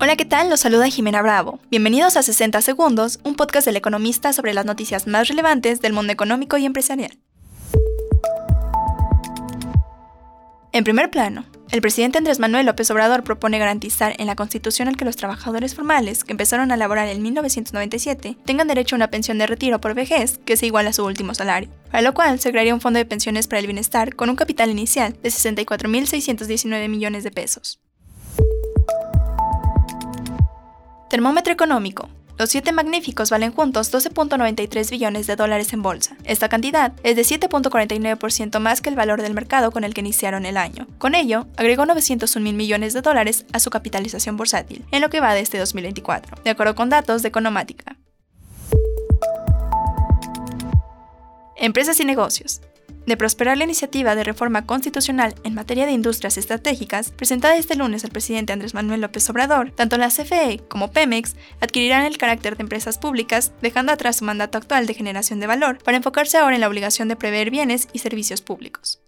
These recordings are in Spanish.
Hola, ¿qué tal? Los saluda Jimena Bravo. Bienvenidos a 60 Segundos, un podcast del economista sobre las noticias más relevantes del mundo económico y empresarial. En primer plano, el presidente Andrés Manuel López Obrador propone garantizar en la Constitución el que los trabajadores formales que empezaron a laborar en 1997 tengan derecho a una pensión de retiro por vejez que sea igual a su último salario, para lo cual se crearía un fondo de pensiones para el bienestar con un capital inicial de 64.619 millones de pesos. Termómetro económico. Los siete magníficos valen juntos 12.93 billones de dólares en bolsa. Esta cantidad es de 7.49% más que el valor del mercado con el que iniciaron el año. Con ello, agregó 901 mil millones de dólares a su capitalización bursátil, en lo que va de este 2024, de acuerdo con datos de Economática. Empresas y negocios. De prosperar la iniciativa de reforma constitucional en materia de industrias estratégicas, presentada este lunes al presidente Andrés Manuel López Obrador, tanto la CFE como Pemex adquirirán el carácter de empresas públicas, dejando atrás su mandato actual de generación de valor, para enfocarse ahora en la obligación de prever bienes y servicios públicos.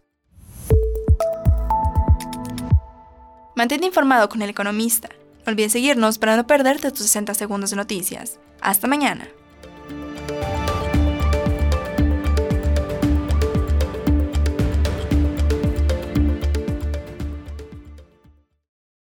Mantente informado con el economista. No olvides seguirnos para no perderte tus 60 segundos de noticias. Hasta mañana.